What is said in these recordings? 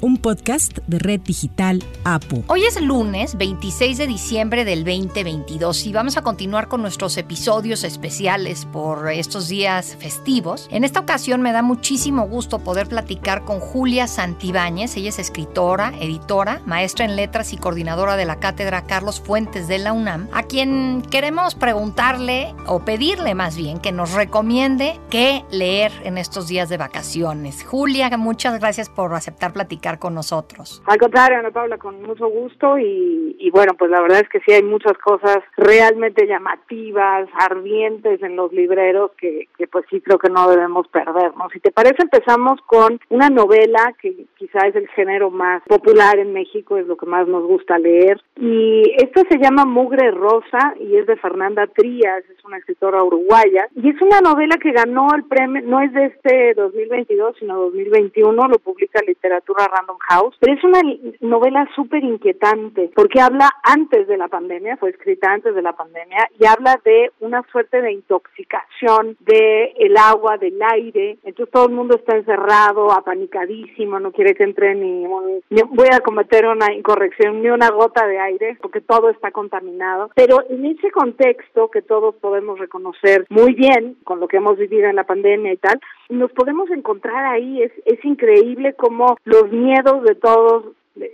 un podcast de Red Digital APU. Hoy es lunes 26 de diciembre del 2022 y vamos a continuar con nuestros episodios especiales por estos días festivos. En esta ocasión me da muchísimo gusto poder platicar con Julia Santibáñez. Ella es escritora, editora, maestra en letras y coordinadora de la cátedra Carlos Fuentes de la UNAM, a quien queremos preguntarle o pedirle más bien que nos recomiende qué leer en estos días de vacaciones. Julia, muchas gracias por aceptar platicar con nosotros. Al contrario, Ana Paula, con mucho gusto y, bueno, pues la verdad es que sí hay muchas cosas realmente llamativas, ardientes en los libreros que, que pues sí creo que no debemos perdernos. Si te parece, empezamos con una novela que quizá es el género más popular en México, es lo que más nos gusta leer. Y esta se llama Mugre Rosa y es de Fernanda Trías, es una escritora uruguaya. Y es una novela que ganó el premio, no es de este 2022, sino 2021, lo publica Literatura Random House, pero es una novela súper inquietante porque habla antes de la pandemia, fue escrita antes de la pandemia y habla de una suerte de intoxicación de el agua, del aire, entonces todo el mundo está encerrado, apanicadísimo, no quiere que entre ni, ni voy a cometer una incorrección, ni una gota de aire porque todo está contaminado, pero en ese contexto que todos podemos reconocer muy bien con lo que hemos vivido en la pandemia y tal, nos podemos encontrar ahí, es, es increíble cómo los miedos de todos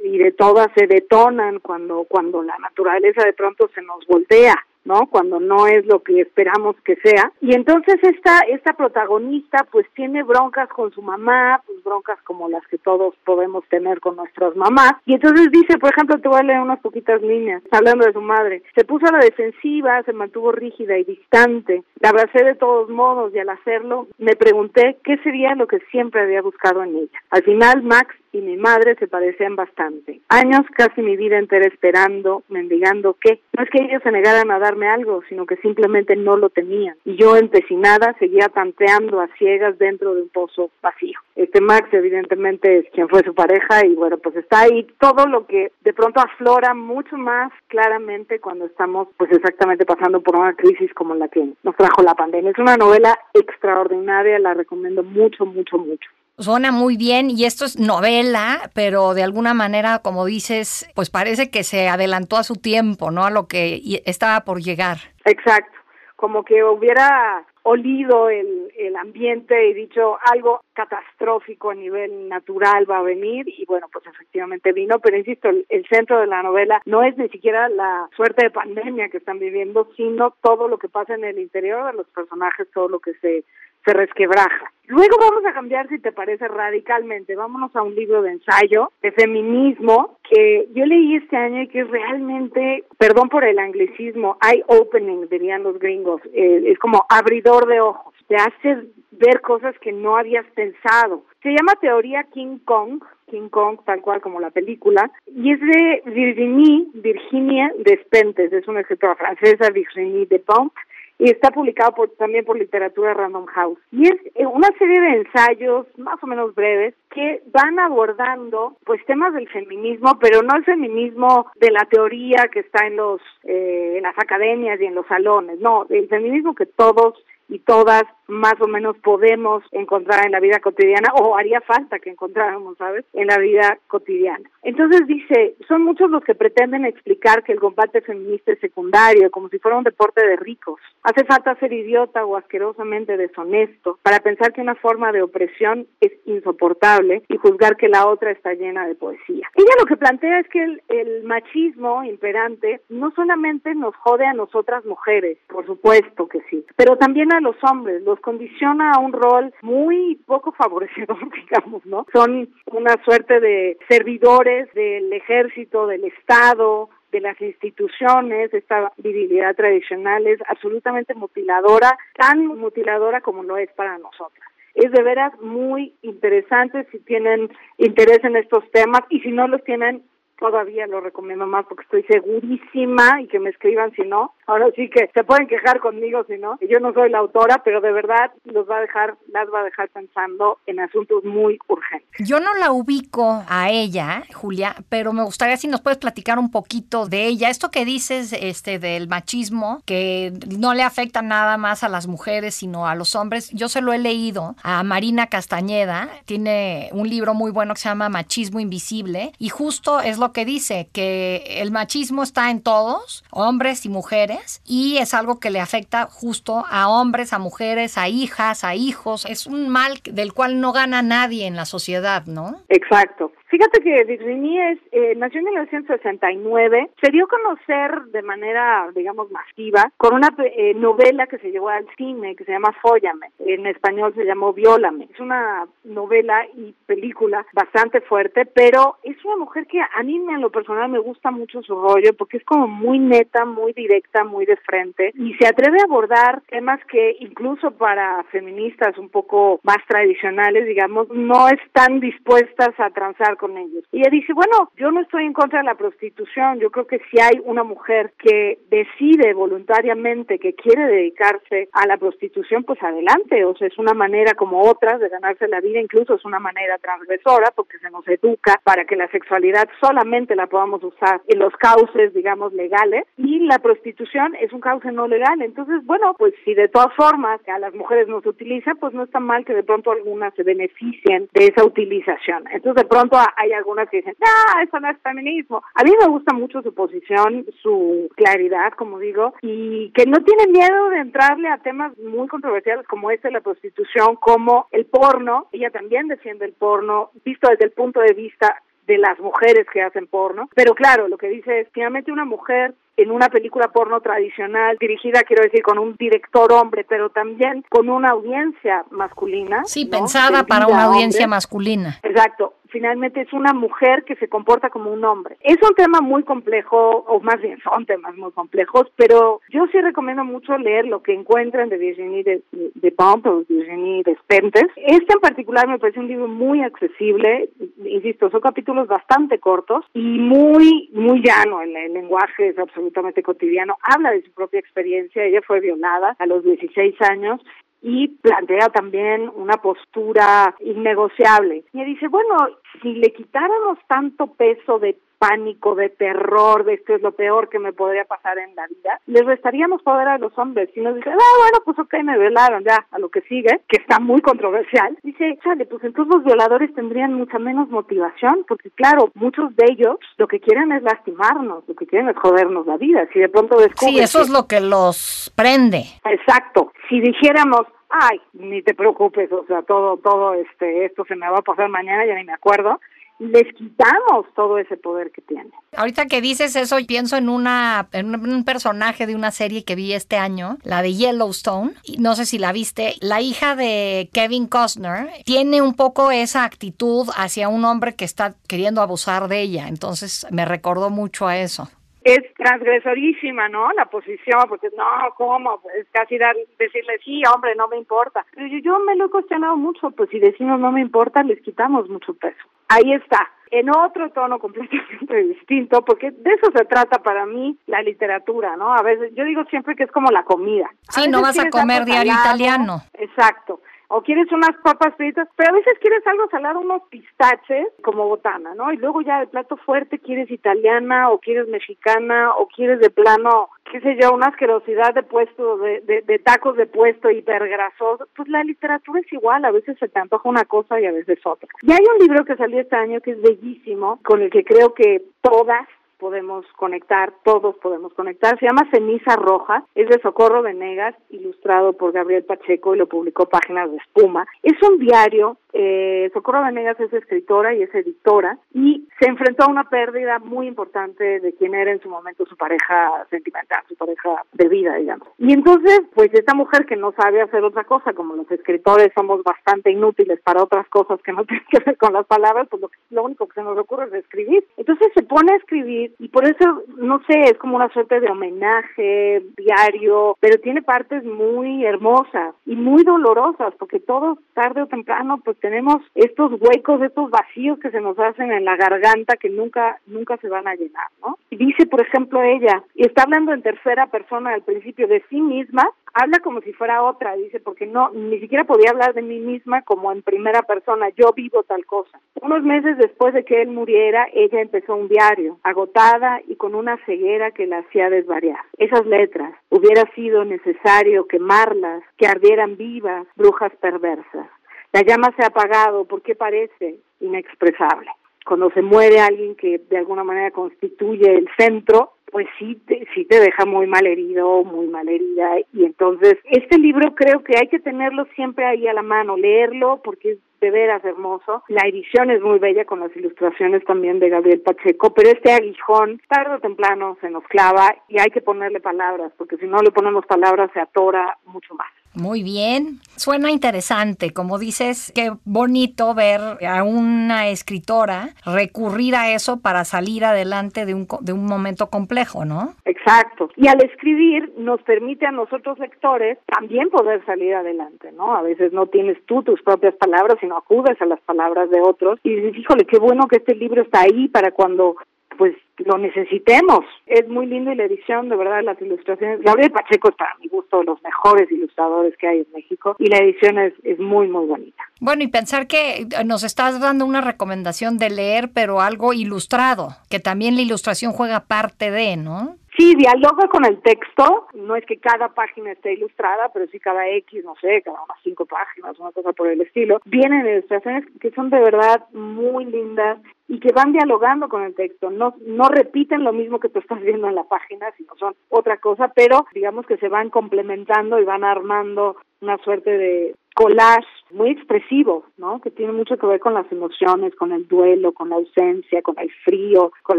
y de todas se detonan cuando, cuando la naturaleza de pronto se nos voltea. ¿No? Cuando no es lo que esperamos que sea. Y entonces esta, esta protagonista pues tiene broncas con su mamá, pues broncas como las que todos podemos tener con nuestras mamás. Y entonces dice, por ejemplo, te voy a leer unas poquitas líneas, hablando de su madre. Se puso a la defensiva, se mantuvo rígida y distante. La abracé de todos modos y al hacerlo me pregunté qué sería lo que siempre había buscado en ella. Al final Max y mi madre se parecían bastante. Años casi mi vida entera esperando, mendigando que no es que ellos se negaran a darme algo, sino que simplemente no lo tenían. Y yo empecinada seguía tanteando a ciegas dentro de un pozo vacío. Este Max evidentemente es quien fue su pareja y bueno, pues está ahí todo lo que de pronto aflora mucho más claramente cuando estamos pues exactamente pasando por una crisis como la que nos trajo la pandemia. Es una novela extraordinaria, la recomiendo mucho, mucho, mucho. Suena muy bien y esto es novela, pero de alguna manera, como dices, pues parece que se adelantó a su tiempo, ¿no? A lo que estaba por llegar. Exacto, como que hubiera olido el, el ambiente y dicho algo catastrófico a nivel natural va a venir y bueno, pues efectivamente vino, pero insisto, el, el, centro de la novela no es ni siquiera la suerte de pandemia que están viviendo, sino todo lo que pasa en el interior de los personajes, todo lo que se se resquebraja. Luego vamos a cambiar, si te parece, radicalmente. Vámonos a un libro de ensayo de feminismo que yo leí este año y que es realmente, perdón por el anglicismo, eye-opening, dirían los gringos. Eh, es como abridor de ojos. Te hace ver cosas que no habías pensado. Se llama Teoría King Kong, King Kong, tal cual como la película, y es de Virginie, Virginia Despentes, es una escritora francesa, Virginie Despentes, y está publicado por, también por Literatura Random House. Y es eh, una serie de ensayos más o menos breves que van abordando pues temas del feminismo, pero no el feminismo de la teoría que está en los eh, en las academias y en los salones, no, el feminismo que todos y todas más o menos podemos encontrar en la vida cotidiana o haría falta que encontráramos, ¿sabes? En la vida cotidiana. Entonces dice, son muchos los que pretenden explicar que el combate feminista es secundario, como si fuera un deporte de ricos. Hace falta ser idiota o asquerosamente deshonesto para pensar que una forma de opresión es insoportable y juzgar que la otra está llena de poesía. Ella lo que plantea es que el, machismo imperante no solamente nos jode a nosotras mujeres, por supuesto que sí, pero también a los hombres, los condiciona a un rol muy poco favorecedor, digamos, ¿no? Son una suerte de servidores del ejército, del Estado, de las instituciones, esta virilidad tradicional es absolutamente mutiladora, tan mutiladora como lo es para nosotras. Es de veras muy interesante si tienen interés en estos temas y si no los tienen, todavía lo recomiendo más porque estoy segurísima y que me escriban si no, ahora sí que se pueden quejar conmigo si no. Yo no soy la autora, pero de verdad los va a dejar, las va a dejar pensando en asuntos muy urgentes. Yo no la ubico a ella, Julia, pero me gustaría si nos puedes platicar un poquito de ella. Esto que dices este del machismo, que no le afecta nada más a las mujeres, sino a los hombres. Yo se lo he leído a Marina Castañeda, tiene un libro muy bueno que se llama Machismo Invisible, y justo es lo que dice, que el machismo está en todos, hombres y mujeres, y es algo que le afecta justo a hombres, a mujeres, a hijas, a hijos. Es un mal del cual no gana nadie en la sociedad, ¿no? Exacto. Fíjate que Virginie es, eh, nació en 1969, se dio a conocer de manera, digamos, masiva con una eh, novela que se llevó al cine que se llama Fóllame, en español se llamó Viólame. Es una novela y película bastante fuerte, pero es una mujer que a mí en lo personal me gusta mucho su rollo porque es como muy neta, muy directa, muy de frente y se atreve a abordar temas que incluso para feministas un poco más tradicionales, digamos, no están dispuestas a transar ellos. Y ella dice, bueno, yo no estoy en contra de la prostitución, yo creo que si hay una mujer que decide voluntariamente que quiere dedicarse a la prostitución, pues adelante, o sea, es una manera como otras de ganarse la vida, incluso es una manera transgresora porque se nos educa para que la sexualidad solamente la podamos usar en los cauces, digamos, legales, y la prostitución es un cauce no legal. Entonces, bueno, pues si de todas formas a las mujeres nos utiliza, pues no está mal que de pronto algunas se beneficien de esa utilización. Entonces, de pronto hay algunas que dicen, no, eso no es feminismo. A mí me gusta mucho su posición, su claridad, como digo, y que no tiene miedo de entrarle a temas muy controversiales como este, la prostitución, como el porno. Ella también defiende el porno, visto desde el punto de vista de las mujeres que hacen porno. Pero claro, lo que dice es, finalmente una mujer en una película porno tradicional, dirigida, quiero decir, con un director hombre, pero también con una audiencia masculina. Sí, pensada para una audiencia masculina. Exacto finalmente es una mujer que se comporta como un hombre. Es un tema muy complejo, o más bien son temas muy complejos, pero yo sí recomiendo mucho leer lo que encuentran de Virginie de, de Pomp o Virginie Despentes. Este en particular me parece un libro muy accesible, insisto, son capítulos bastante cortos y muy, muy llano, el, el lenguaje es absolutamente cotidiano, habla de su propia experiencia, ella fue violada a los 16 años y plantea también una postura innegociable. Y dice, bueno, si le quitáramos tanto peso de pánico, de terror, de esto es lo peor que me podría pasar en la vida, les restaríamos poder a los hombres. Y nos dice, ah, bueno, pues ok, me violaron ya, a lo que sigue, que está muy controversial. Dice, chale, pues entonces los violadores tendrían mucha menos motivación, porque claro, muchos de ellos lo que quieren es lastimarnos, lo que quieren es jodernos la vida. Si de pronto descubren... Sí, eso es lo que los prende. Exacto. Si dijéramos, ay, ni te preocupes, o sea, todo, todo, este, esto se me va a pasar mañana, ya ni me acuerdo, les quitamos todo ese poder que tienen. Ahorita que dices eso, pienso en una en un personaje de una serie que vi este año, la de Yellowstone. No sé si la viste. La hija de Kevin Costner tiene un poco esa actitud hacia un hombre que está queriendo abusar de ella. Entonces me recordó mucho a eso es transgresorísima, ¿no? La posición, porque no, ¿cómo? Es casi dar, decirle, sí, hombre, no me importa. Pero yo, yo me lo he cuestionado mucho, pues si decimos no me importa, les quitamos mucho peso. Ahí está, en otro tono completamente distinto, porque de eso se trata para mí la literatura, ¿no? A veces, yo digo siempre que es como la comida. sí, no vas a comer diario italiano. Exacto o quieres unas papas fritas, pero a veces quieres algo salado, unos pistaches como botana, ¿no? Y luego ya de plato fuerte quieres italiana o quieres mexicana o quieres de plano, qué sé yo, una asquerosidad de puesto, de, de, tacos de puesto hipergrasoso. Pues la literatura es igual, a veces se te antoja una cosa y a veces otra. Y hay un libro que salió este año que es bellísimo, con el que creo que todas podemos conectar, todos podemos conectar. Se llama Ceniza Roja, es de Socorro Venegas, ilustrado por Gabriel Pacheco y lo publicó Páginas de Espuma. Es un diario, eh, Socorro Venegas es escritora y es editora y se enfrentó a una pérdida muy importante de quien era en su momento su pareja sentimental, su pareja de vida, digamos. Y entonces, pues esta mujer que no sabe hacer otra cosa, como los escritores somos bastante inútiles para otras cosas que no tienen que ver con las palabras, pues lo, lo único que se nos ocurre es escribir. Entonces se pone a escribir y por eso, no sé, es como una suerte de homenaje diario, pero tiene partes muy hermosas y muy dolorosas, porque todo tarde o temprano pues tenemos estos huecos, estos vacíos que se nos hacen en la garganta que nunca, nunca se van a llenar, ¿no? Y dice, por ejemplo, ella, y está hablando en tercera persona al principio de sí misma, habla como si fuera otra, dice, porque no, ni siquiera podía hablar de mí misma como en primera persona, yo vivo tal cosa. Unos meses después de que él muriera, ella empezó un diario, agotada y con una ceguera que la hacía desvariar. Esas letras, hubiera sido necesario quemarlas, que ardieran vivas, brujas perversas. La llama se ha apagado porque parece inexpresable. Cuando se muere alguien que de alguna manera constituye el centro, pues sí te, sí te deja muy mal herido, muy mal herida. Y entonces, este libro creo que hay que tenerlo siempre ahí a la mano, leerlo porque es de veras hermoso. La edición es muy bella con las ilustraciones también de Gabriel Pacheco, pero este aguijón tarde o temprano se nos clava y hay que ponerle palabras, porque si no le ponemos palabras se atora mucho más. Muy bien, suena interesante, como dices, qué bonito ver a una escritora recurrir a eso para salir adelante de un, de un momento complejo, ¿no? Exacto, y al escribir nos permite a nosotros lectores también poder salir adelante, ¿no? A veces no tienes tú tus propias palabras, sino acudes a las palabras de otros y dices, híjole, qué bueno que este libro está ahí para cuando pues lo necesitemos. Es muy lindo y la edición, de verdad, las ilustraciones. Gabriel Pacheco está a mi gusto de los mejores ilustradores que hay en México y la edición es, es muy, muy bonita. Bueno, y pensar que nos estás dando una recomendación de leer, pero algo ilustrado, que también la ilustración juega parte de, ¿no? Sí, dialoga con el texto, no es que cada página esté ilustrada, pero sí cada X, no sé, cada unas cinco páginas, una cosa por el estilo. Vienen ilustraciones que son de verdad muy lindas y que van dialogando con el texto, no, no repiten lo mismo que tú estás viendo en la página, sino son otra cosa, pero digamos que se van complementando y van armando una suerte de collage muy expresivo, ¿no? Que tiene mucho que ver con las emociones, con el duelo, con la ausencia, con el frío, con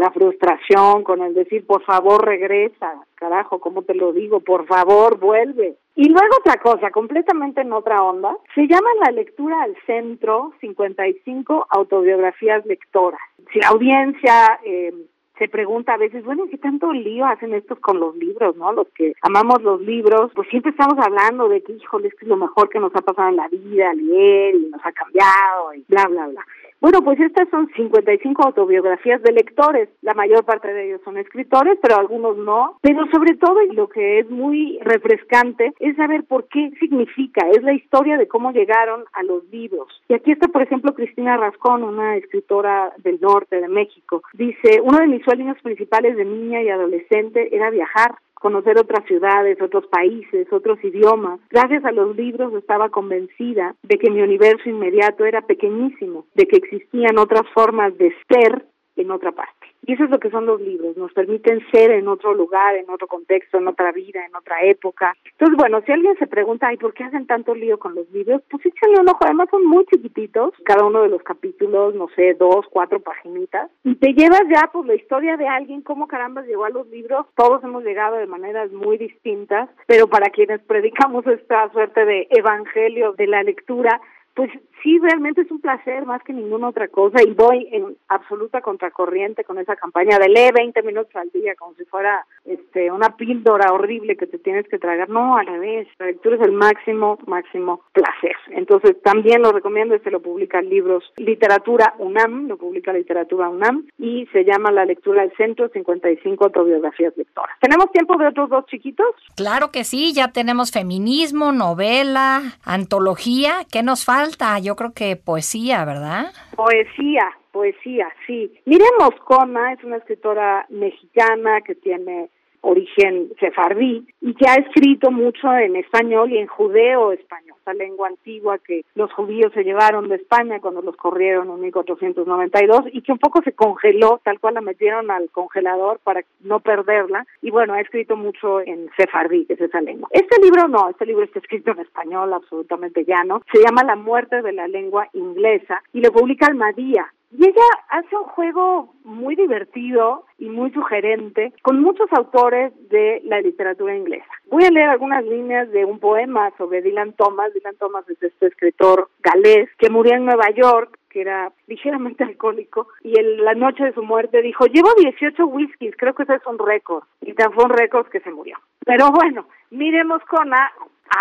la frustración, con el decir, por favor, regresa, carajo, ¿cómo te lo digo? Por favor, vuelve. Y luego otra cosa, completamente en otra onda, se llama la lectura al centro 55 autobiografías lectoras. Si la audiencia eh, se pregunta a veces, bueno, ¿qué tanto lío hacen estos con los libros, no? Los que amamos los libros, pues siempre estamos hablando de que, híjole, es es lo mejor que nos ha pasado en la vida, leer y nos ha cambiado y bla, bla, bla. Bueno, pues estas son 55 autobiografías de lectores. La mayor parte de ellos son escritores, pero algunos no. Pero sobre todo, y lo que es muy refrescante, es saber por qué significa. Es la historia de cómo llegaron a los libros. Y aquí está, por ejemplo, Cristina Rascón, una escritora del norte de México. Dice, uno de mis sueños principales de niña y adolescente era viajar conocer otras ciudades, otros países, otros idiomas. Gracias a los libros estaba convencida de que mi universo inmediato era pequeñísimo, de que existían otras formas de ser en otra parte. Y eso es lo que son los libros, nos permiten ser en otro lugar, en otro contexto, en otra vida, en otra época. Entonces, bueno, si alguien se pregunta, ay, ¿por qué hacen tanto lío con los libros? Pues échale un ojo, además son muy chiquititos, cada uno de los capítulos, no sé, dos, cuatro paginitas, y te llevas ya, pues, la historia de alguien, cómo caramba llegó a los libros, todos hemos llegado de maneras muy distintas, pero para quienes predicamos esta suerte de evangelio de la lectura, pues sí, realmente es un placer más que ninguna otra cosa y voy en absoluta contracorriente con esa campaña de lee 20 minutos al día como si fuera este una píldora horrible que te tienes que tragar. No, a la vez, la lectura es el máximo, máximo placer. Entonces también lo recomiendo, este lo publica Libros Literatura UNAM, lo publica Literatura UNAM y se llama La lectura del centro 55 autobiografías lectoras. ¿Tenemos tiempo de otros dos chiquitos? Claro que sí, ya tenemos feminismo, novela, antología, ¿qué nos falta? Yo creo que poesía, ¿verdad? Poesía, poesía, sí. Miriam Moscona es una escritora mexicana que tiene origen sefardí y que ha escrito mucho en español y en judeo español, esa lengua antigua que los judíos se llevaron de España cuando los corrieron en 1492 y que un poco se congeló, tal cual la metieron al congelador para no perderla y bueno, ha escrito mucho en sefardí, que es esa lengua. Este libro no, este libro está escrito en español absolutamente llano, se llama La muerte de la lengua inglesa y lo publica Almadía, y ella hace un juego muy divertido y muy sugerente con muchos autores de la literatura inglesa. Voy a leer algunas líneas de un poema sobre Dylan Thomas. Dylan Thomas es este escritor galés que murió en Nueva York que era ligeramente alcohólico, y en la noche de su muerte dijo, llevo 18 whiskies, creo que ese es un récord, y tan fue un récord que se murió. Pero bueno, miremos con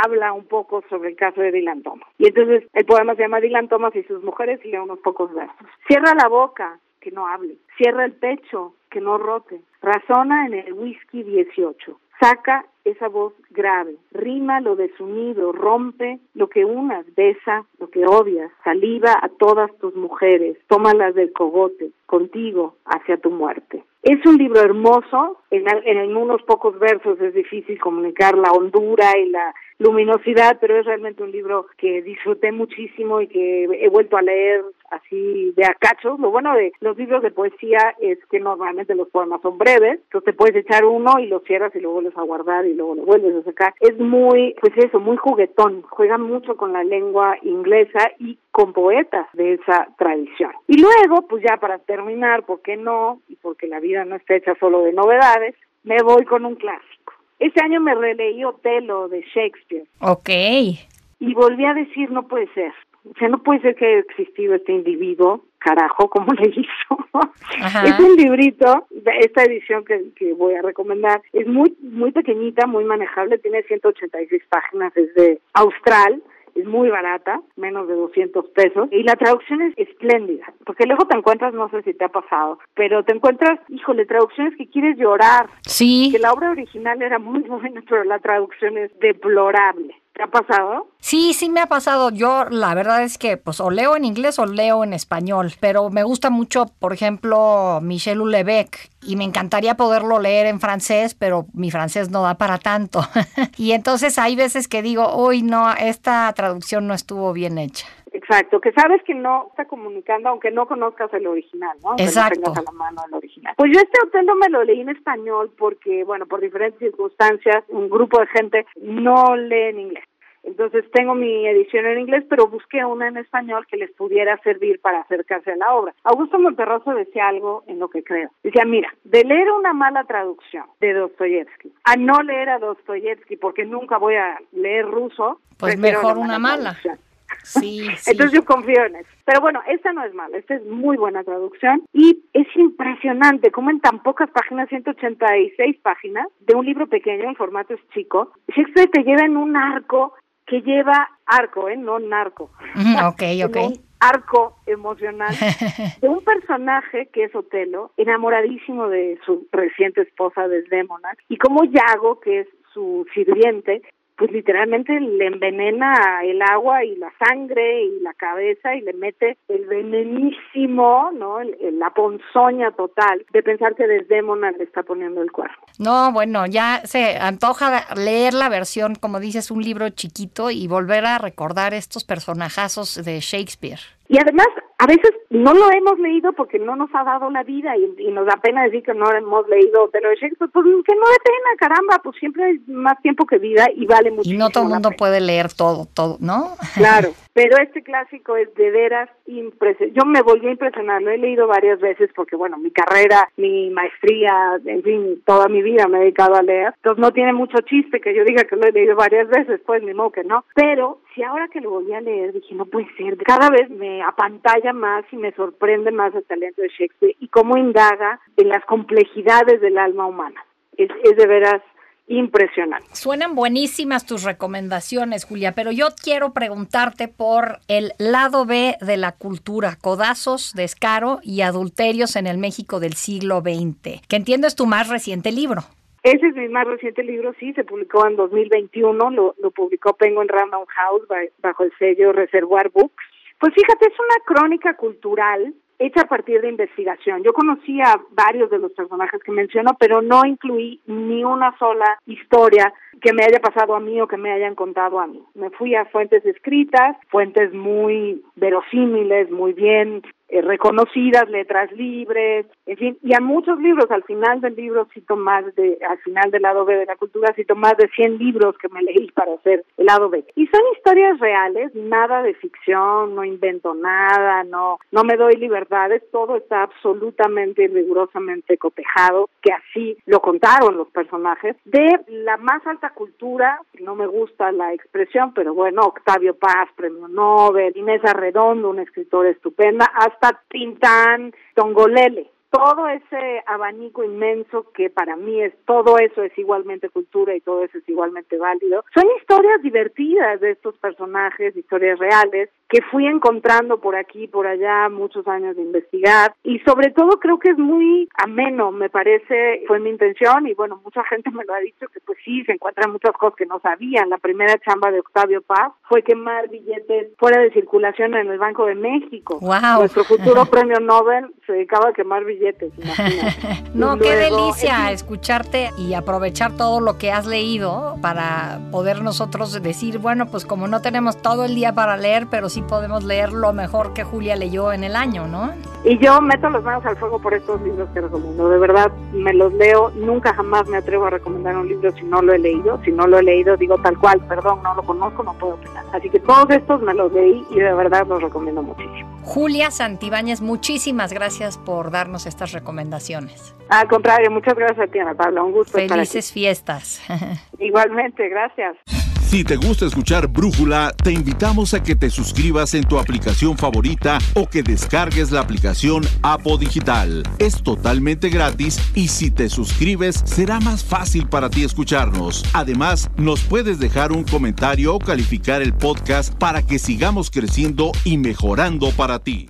habla un poco sobre el caso de Dylan Thomas. Y entonces el poema se llama Dylan Thomas y sus mujeres y lee unos pocos versos. Cierra la boca, que no hable. Cierra el pecho, que no rote. Razona en el whisky 18. Saca esa voz grave, rima lo desunido, rompe lo que unas, besa lo que odias, saliva a todas tus mujeres, tómalas del cogote, contigo hacia tu muerte. Es un libro hermoso, en, en unos pocos versos es difícil comunicar la hondura y la luminosidad, pero es realmente un libro que disfruté muchísimo y que he vuelto a leer así de acacho. Lo bueno de los libros de poesía es que normalmente los poemas son breves, entonces te puedes echar uno y lo cierras y lo vuelves a guardar y luego lo vuelves a sacar. Es muy, pues eso, muy juguetón, juega mucho con la lengua inglesa y con poetas de esa tradición. Y luego, pues ya para terminar, ¿por qué no? Y porque la vida no está hecha solo de novedades, me voy con un clásico. Este año me releí Otelo de Shakespeare. Ok. Y volví a decir, no puede ser. O sea, no puede ser que haya existido este individuo, carajo, ¿cómo le hizo? Es un librito, esta edición que, que voy a recomendar, es muy muy pequeñita, muy manejable, tiene 186 páginas, es de Austral, es muy barata, menos de 200 pesos, y la traducción es espléndida, porque luego te encuentras, no sé si te ha pasado, pero te encuentras, híjole, traducciones que quieres llorar. Sí. Que la obra original era muy buena, pero la traducción es deplorable. ¿Te ha pasado? Sí, sí me ha pasado. Yo la verdad es que pues o leo en inglés o leo en español, pero me gusta mucho, por ejemplo, Michel Houellebecq y me encantaría poderlo leer en francés, pero mi francés no da para tanto. y entonces hay veces que digo, uy, no, esta traducción no estuvo bien hecha. Exacto, que sabes que no está comunicando, aunque no conozcas el original, ¿no? Exacto. no tengas a la mano el original. Pues yo este hotel no me lo leí en español porque, bueno, por diferentes circunstancias, un grupo de gente no lee en inglés. Entonces tengo mi edición en inglés, pero busqué una en español que les pudiera servir para acercarse a la obra. Augusto Monterroso decía algo en lo que creo. Decía, mira, de leer una mala traducción de Dostoyevsky a no leer a Dostoyevsky porque nunca voy a leer ruso, pues mejor una mala. traducción. Sí, sí. Entonces yo confío en eso. Pero bueno, esta no es mala, esta es muy buena traducción y es impresionante cómo en tan pocas páginas, 186 páginas, de un libro pequeño, en formato es chico, Shakespeare te lleva en un arco que lleva arco, ¿eh? No narco. Ok, ok. un arco emocional de un personaje que es Otelo, enamoradísimo de su reciente esposa Desdémona, y como Yago, que es su sirviente, pues literalmente le envenena el agua y la sangre y la cabeza y le mete el venenísimo, ¿no? El- el- la ponzoña total de pensar que Desdémona le está poniendo el cuerno. No, bueno, ya se antoja leer la versión, como dices, un libro chiquito y volver a recordar estos personajazos de Shakespeare. Y además, a veces no lo hemos leído porque no nos ha dado la vida y, y nos da pena decir que no hemos leído Otelo de Shakespeare, pues que no de pena, caramba, pues siempre hay más tiempo que vida y vale Y muchísimo no todo el mundo puede leer todo, todo, ¿no? Claro, pero este clásico es de veras impresionante. Yo me volví a impresionar, lo he leído varias veces porque, bueno, mi carrera, mi maestría, en fin, toda mi vida me he dedicado a leer. Entonces no tiene mucho chiste que yo diga que lo he leído varias veces, pues ni modo que no. Pero si ahora que lo volví a leer dije, no puede ser, cada vez me apantalla más y me sorprende más el talento de Shakespeare y cómo indaga en las complejidades del alma humana. Es, es de veras impresionante. Suenan buenísimas tus recomendaciones, Julia, pero yo quiero preguntarte por el lado B de la cultura, codazos, descaro y adulterios en el México del siglo XX, que entiendo es tu más reciente libro. Ese es mi más reciente libro, sí, se publicó en 2021, lo, lo publicó Penguin Random House ba- bajo el sello Reservoir Books. Pues fíjate, es una crónica cultural hecha a partir de investigación. Yo conocí a varios de los personajes que menciono, pero no incluí ni una sola historia que me haya pasado a mí o que me hayan contado a mí. Me fui a fuentes escritas, fuentes muy verosímiles, muy bien eh, reconocidas, letras libres, en fin, y a muchos libros, al final del libro cito más de, al final del lado B de la cultura cito más de 100 libros que me leí para hacer el lado B. Y son historias reales, nada de ficción, no invento nada, no, no me doy libertades, todo está absolutamente y rigurosamente cotejado, que así lo contaron los personajes, de la más alta cultura, no me gusta la expresión, pero bueno, Octavio Paz, premio Nobel, Inés Arredondo, una escritora estupenda, hasta Tintán, Tongolele. Todo ese abanico inmenso que para mí es todo eso es igualmente cultura y todo eso es igualmente válido. Son historias divertidas de estos personajes, historias reales que fui encontrando por aquí, por allá, muchos años de investigar y sobre todo creo que es muy ameno, me parece, fue mi intención y bueno, mucha gente me lo ha dicho que pues sí, se encuentran muchas cosas que no sabían. La primera chamba de Octavio Paz fue quemar billetes fuera de circulación en el Banco de México. Wow. Nuestro futuro premio Nobel se dedicaba a quemar billetes. no, qué delicia escucharte y aprovechar todo lo que has leído para poder nosotros decir, bueno, pues como no tenemos todo el día para leer, pero sí podemos leer lo mejor que Julia leyó en el año, ¿no? Y yo meto las manos al fuego por estos libros que recomiendo. De verdad, me los leo. Nunca jamás me atrevo a recomendar un libro si no lo he leído. Si no lo he leído, digo tal cual, perdón, no lo conozco, no puedo opinar. Así que todos estos me los leí y de verdad los recomiendo muchísimo. Julia Santibáñez, muchísimas gracias por darnos estas recomendaciones. Al contrario, muchas gracias a ti, Ana Pablo. Un gusto. Felices fiestas. Igualmente, gracias. Si te gusta escuchar Brújula, te invitamos a que te suscribas en tu aplicación favorita o que descargues la aplicación Apo Digital. Es totalmente gratis y si te suscribes será más fácil para ti escucharnos. Además, nos puedes dejar un comentario o calificar el podcast para que sigamos creciendo y mejorando para ti.